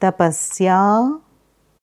tapasya